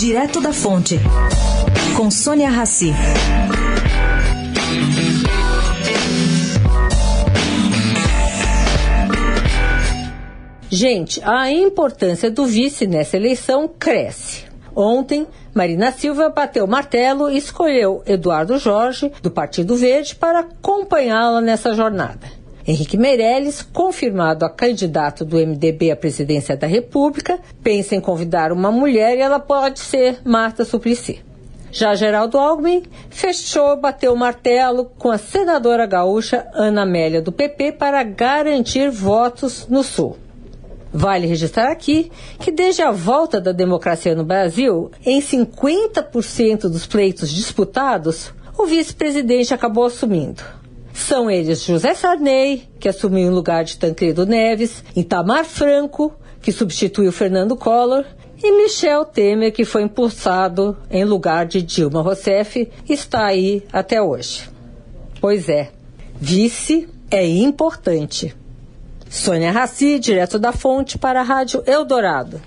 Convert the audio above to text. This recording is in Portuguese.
Direto da Fonte, com Sônia Rassi. Gente, a importância do vice nessa eleição cresce. Ontem, Marina Silva bateu martelo e escolheu Eduardo Jorge, do Partido Verde, para acompanhá-la nessa jornada. Henrique Meirelles, confirmado a candidato do MDB à presidência da República, pensa em convidar uma mulher e ela pode ser Marta Suplicy. Já Geraldo Alckmin fechou, bateu o martelo com a senadora gaúcha Ana Amélia do PP para garantir votos no Sul. Vale registrar aqui que desde a volta da democracia no Brasil, em 50% dos pleitos disputados, o vice-presidente acabou assumindo. São eles José Sarney, que assumiu em lugar de Tancredo Neves, Itamar Franco, que substituiu Fernando Collor, e Michel Temer, que foi impulsado em lugar de Dilma Rousseff, está aí até hoje. Pois é, vice é importante. Sônia Raci, direto da Fonte, para a Rádio Eldorado.